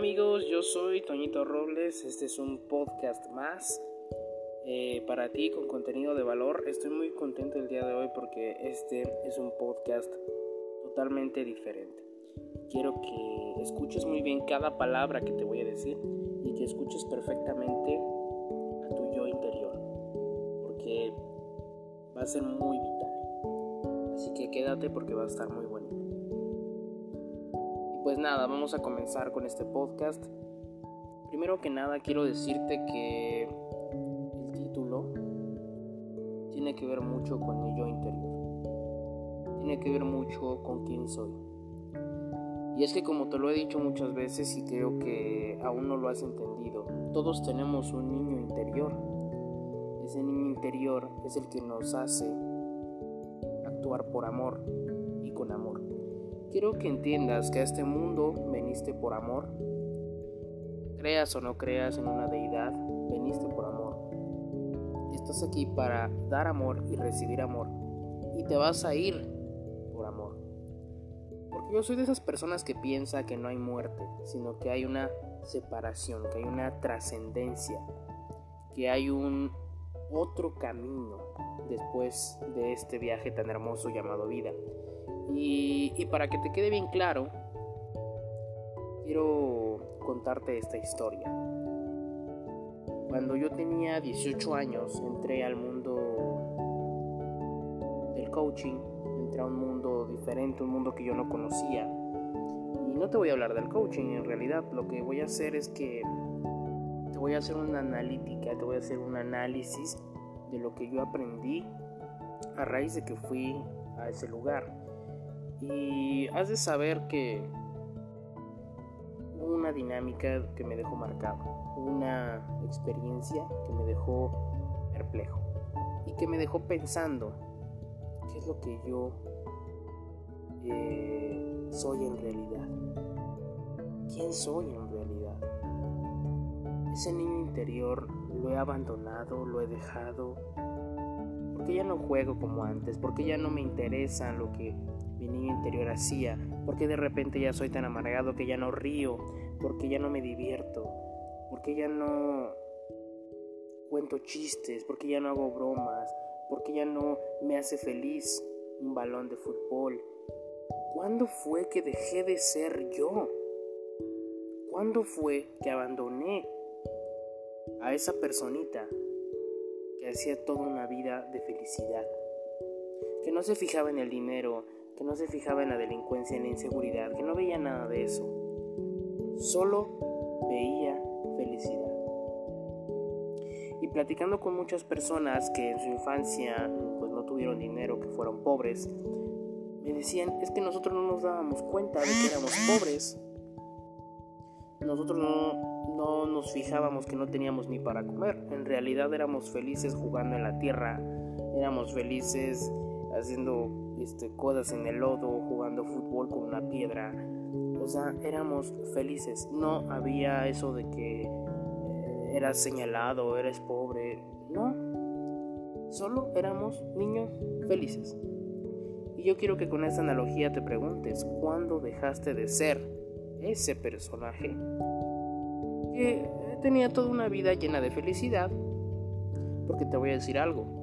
amigos, yo soy Toñito Robles, este es un podcast más eh, para ti con contenido de valor. Estoy muy contento el día de hoy porque este es un podcast totalmente diferente. Quiero que escuches muy bien cada palabra que te voy a decir y que escuches perfectamente a tu yo interior porque va a ser muy vital. Así que quédate porque va a estar muy bonito. Pues nada, vamos a comenzar con este podcast. Primero que nada quiero decirte que el título tiene que ver mucho con mi yo interior. Tiene que ver mucho con quién soy. Y es que como te lo he dicho muchas veces y creo que aún no lo has entendido, todos tenemos un niño interior. Ese niño interior es el que nos hace actuar por amor y con amor. Quiero que entiendas que a este mundo veniste por amor. Creas o no creas en una deidad, veniste por amor. Estás aquí para dar amor y recibir amor. Y te vas a ir por amor. Porque yo soy de esas personas que piensa que no hay muerte, sino que hay una separación, que hay una trascendencia, que hay un otro camino después de este viaje tan hermoso llamado vida. Y, para que te quede bien claro, quiero contarte esta historia. Cuando yo tenía 18 años entré al mundo del coaching, entré a un mundo diferente, un mundo que yo no conocía. Y no te voy a hablar del coaching, en realidad lo que voy a hacer es que te voy a hacer una analítica, te voy a hacer un análisis de lo que yo aprendí a raíz de que fui a ese lugar. Y has de saber que una dinámica que me dejó marcado, una experiencia que me dejó perplejo y que me dejó pensando qué es lo que yo eh, soy en realidad. ¿Quién soy en realidad? Ese niño interior lo he abandonado, lo he dejado, porque ya no juego como antes, porque ya no me interesa lo que mi niño interior hacía, porque de repente ya soy tan amargado que ya no río, porque ya no me divierto, porque ya no cuento chistes, porque ya no hago bromas, porque ya no me hace feliz un balón de fútbol. ¿Cuándo fue que dejé de ser yo? ¿Cuándo fue que abandoné a esa personita que hacía toda una vida de felicidad? Que no se fijaba en el dinero, que no se fijaba en la delincuencia, en la inseguridad, que no veía nada de eso. Solo veía felicidad. Y platicando con muchas personas que en su infancia pues no tuvieron dinero, que fueron pobres, me decían, es que nosotros no nos dábamos cuenta de que éramos pobres. Nosotros no, no nos fijábamos que no teníamos ni para comer. En realidad éramos felices jugando en la tierra, éramos felices haciendo este, cosas en el lodo, jugando fútbol con una piedra. O sea, éramos felices. No había eso de que eh, eras señalado, eres pobre. No. Solo éramos niños felices. Y yo quiero que con esta analogía te preguntes, ¿cuándo dejaste de ser ese personaje que tenía toda una vida llena de felicidad? Porque te voy a decir algo,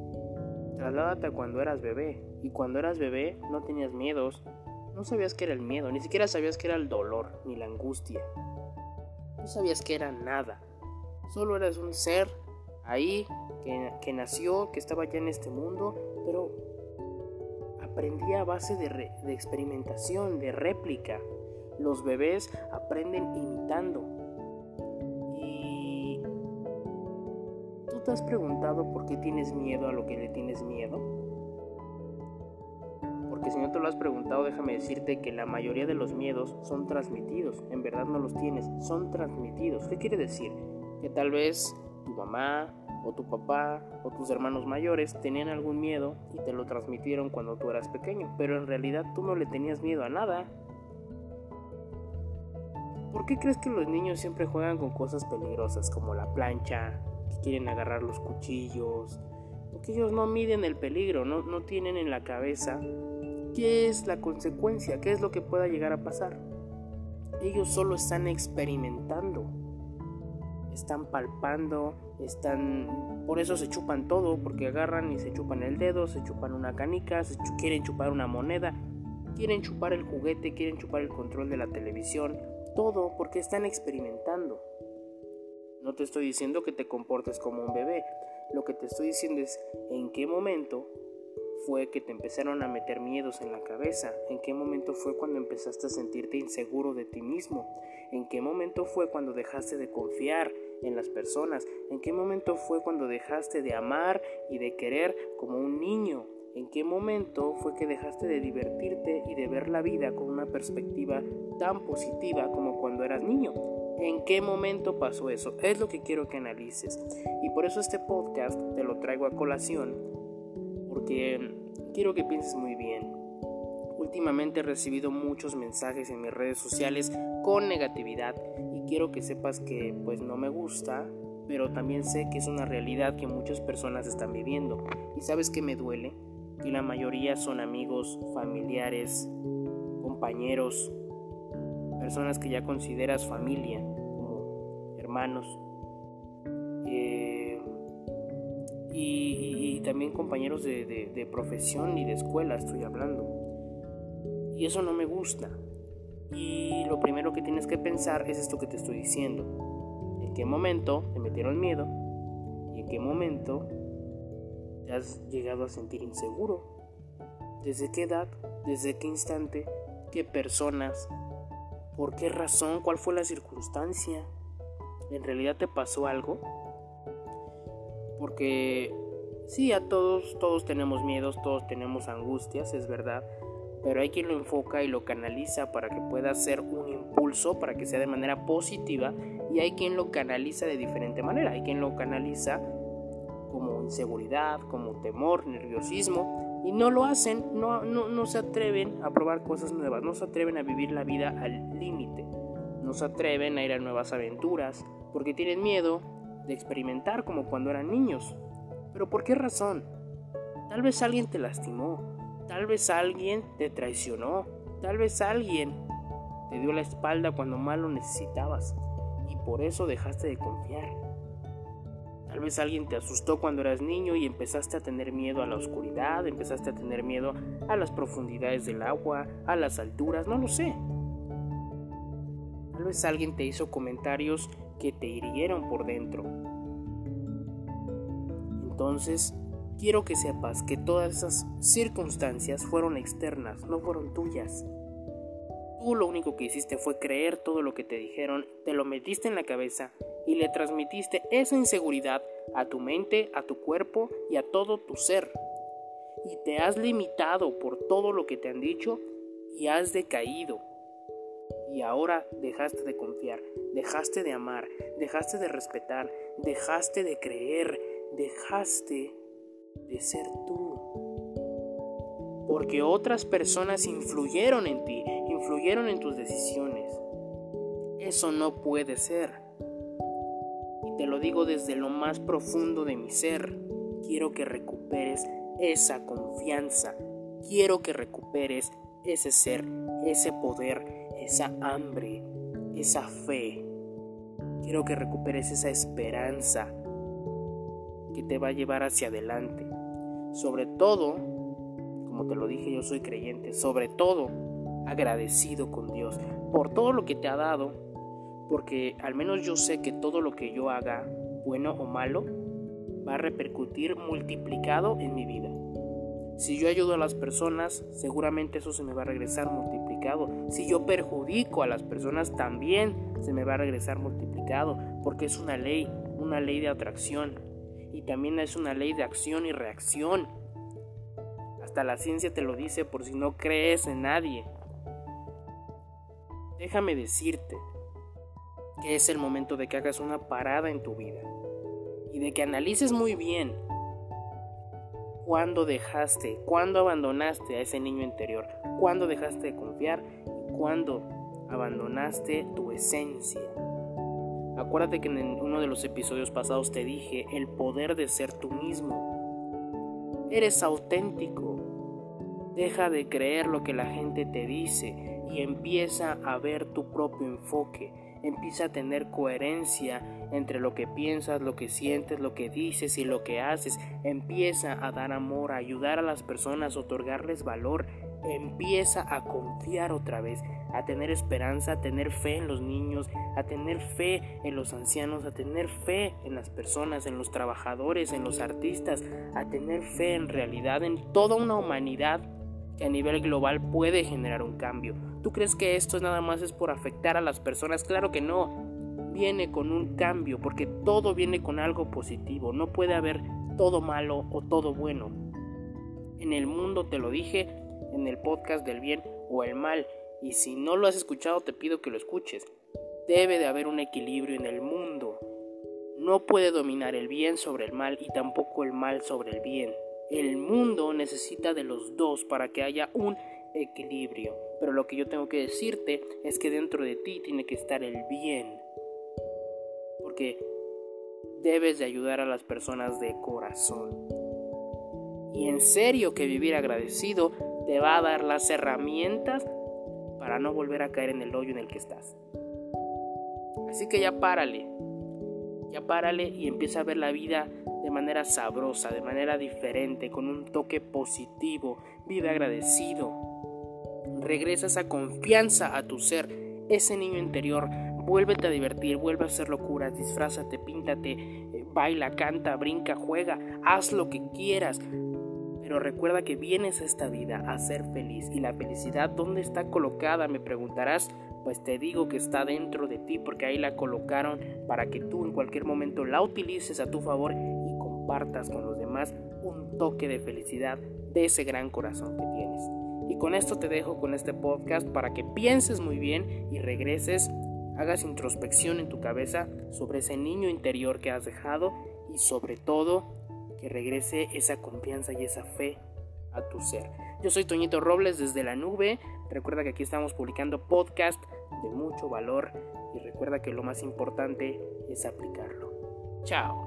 Trasládate cuando eras bebé. Y cuando eras bebé no tenías miedos. No sabías que era el miedo, ni siquiera sabías que era el dolor, ni la angustia. No sabías que era nada. Solo eras un ser ahí que, nació, que estaba ya en este mundo, pero aprendía a base de, de experimentación, de réplica. Los bebés aprenden imitando. Te has preguntado por qué tienes miedo a lo que le tienes miedo? Porque si no te lo has preguntado, déjame decirte que la mayoría de los miedos son transmitidos. En verdad no los tienes, son transmitidos. ¿Qué quiere decir? Que tal vez tu mamá o tu papá o tus hermanos mayores tenían algún miedo y te lo transmitieron cuando tú eras pequeño, pero en realidad tú no le tenías miedo a nada. ¿Por qué crees que los niños siempre juegan con cosas peligrosas como la plancha, quieren agarrar los cuchillos, porque ellos no miden el peligro, no, no tienen en la cabeza qué es la consecuencia, qué es lo que pueda llegar a pasar. ellos solo están experimentando. Están palpando, están... Por eso se chupan todo, porque agarran y se chupan el dedo, se chupan una canica, quieren chupar una moneda, quieren chupar el juguete, quieren chupar el control de la televisión, todo porque están experimentando. No te estoy diciendo que te comportes como un bebé, lo que te estoy diciendo es en qué momento fue que te empezaron a meter miedos en la cabeza? ¿En qué momento fue cuando empezaste a sentirte inseguro de ti mismo? ¿En qué momento fue cuando dejaste de confiar en las personas? ¿En qué momento fue cuando dejaste de amar y de querer como un niño? ¿En qué momento fue que dejaste de divertirte y de ver la vida con una perspectiva tan positiva como cuando eras niño? ¿En qué momento pasó eso? Es lo que quiero que analices. Y por eso este podcast te lo traigo a colación porque quiero que pienses muy bien. Últimamente he recibido muchos mensajes en mis redes sociales con negatividad y quiero que sepas que pues no me gusta, pero también sé que es una realidad que muchas personas están viviendo. Y sabes que me duele que la mayoría son amigos, familiares, compañeros, personas que ya consideras familia, como hermanos. Eh, y, también compañeros de, profesión y de escuela estoy hablando. Y eso no me gusta. Y lo primero que tienes que pensar es esto que te estoy diciendo. ¿En qué momento te metieron miedo? ¿Y en qué momento te has llegado a sentir inseguro? ¿Desde qué edad? ¿Desde qué instante? ¿Qué personas? ¿Por qué razón? ¿Cuál fue la circunstancia? ¿En realidad te pasó algo? Porque sí, a todos, todos tenemos miedos, todos tenemos angustias, es verdad. Pero hay quien lo enfoca y lo canaliza para que pueda ser un impulso, para que sea de manera positiva. Y hay quien lo canaliza de diferente manera. Hay quien lo canaliza como inseguridad, como temor, nerviosismo. Y no lo hacen, no, no, no se atreven a probar cosas nuevas, no se atreven a vivir la vida al límite. No se atreven a ir a nuevas aventuras porque tienen miedo de experimentar como cuando eran niños. Pero ¿por qué razón? Tal vez alguien te lastimó, tal vez alguien te traicionó, tal vez alguien te dio la espalda cuando más lo necesitabas y por eso dejaste de confiar. Tal vez alguien te asustó cuando eras niño y empezaste a tener miedo a la oscuridad, empezaste a tener miedo a las profundidades del agua, a las alturas, no lo sé. Tal vez alguien te hizo comentarios que te hirieron por dentro. Entonces, quiero que sepas que todas esas circunstancias fueron externas, no fueron tuyas. Tú lo único que hiciste fue creer todo lo que te dijeron, te lo metiste en la cabeza y le transmitiste esa inseguridad a tu mente, a tu cuerpo y a todo tu ser. Y te has limitado por todo lo que te han dicho y has decaído y ahora dejaste de confiar, dejaste de amar, dejaste de respetar, dejaste de creer, dejaste de ser tú. Porque otras personas influyeron en ti, influyeron en tus decisiones. Eso no puede ser. Te lo digo desde lo más profundo de mi ser. Quiero que recuperes esa confianza. Quiero que recuperes ese ser, ese poder, esa hambre, esa fe. Quiero que recuperes esa esperanza que te va a llevar hacia adelante. Sobre todo, como te lo dije, yo soy creyente, sobre todo agradecido con Dios por todo lo que te ha dado, porque al menos yo sé que todo lo que yo haga, bueno o malo, va a repercutir multiplicado en mi vida. Si yo ayudo a las personas, seguramente eso se me va a regresar multiplicado. Si yo perjudico a las personas, también se me va a regresar multiplicado, porque es una ley, una ley de atracción. Y también es una ley de acción y reacción. Hasta la ciencia te lo dice por si no crees en nadie. Déjame decirte que es el momento de que hagas una parada en tu vida y de que analices muy bien cuándo dejaste, cuándo abandonaste a ese niño interior, cuándo dejaste de confiar y cuándo abandonaste tu esencia. Acuérdate que en uno de los episodios pasados te dije el poder de ser tú mismo. Eres auténtico. Deja de creer lo que la gente te dice y empieza a ver tu propio enfoque. Empieza a tener coherencia entre lo que piensas, lo que sientes, lo que dices y lo que haces. Empieza a dar amor, a ayudar a las personas, a otorgarles valor. Empieza a confiar otra vez, a tener esperanza, a tener fe en los niños, a tener fe en los ancianos, a tener fe en las personas, en los trabajadores, en los artistas, a tener fe en realidad en toda una humanidad que a nivel global puede generar un cambio. ¿Tú crees que esto nada más es por afectar a las personas? Claro que no. Viene con un cambio, porque todo viene con algo positivo. No puede haber todo malo o todo bueno. En el mundo te lo dije en el podcast del bien o el mal, y si no lo has escuchado te pido que lo escuches. Debe de haber un equilibrio en el mundo. No puede dominar el bien sobre el mal y tampoco el mal sobre el bien. El mundo necesita de los dos para que haya un equilibrio. Pero lo que yo tengo que decirte es que dentro de ti tiene que estar el bien. Porque debes de ayudar a las personas de corazón. Y en serio que vivir agradecido te va a dar las herramientas para no volver a caer en el hoyo en el que estás. Así que ya párale. Ya párale y empieza a ver la vida de manera sabrosa, de manera diferente, con un toque positivo. Vive agradecido. Regresa esa confianza a tu ser, ese niño interior. Vuélvete a divertir, vuelve a hacer locuras, disfrázate, píntate, eh, baila, canta, brinca, juega, haz lo que quieras. Pero recuerda que vienes a esta vida a ser feliz y la felicidad ¿dónde está colocada? Me preguntarás, pues te digo que está dentro de ti porque ahí la colocaron para que tú en cualquier momento la utilices a tu favor compartas con los demás un toque de felicidad de ese gran corazón que tienes. Y con esto te dejo con este podcast para que pienses muy bien y regreses, hagas introspección en tu cabeza sobre ese niño interior que has dejado y sobre todo que regrese esa confianza y esa fe a tu ser. Yo soy Toñito Robles desde la nube. Recuerda que aquí estamos publicando podcast de mucho valor y recuerda que lo más importante es aplicarlo. Chao.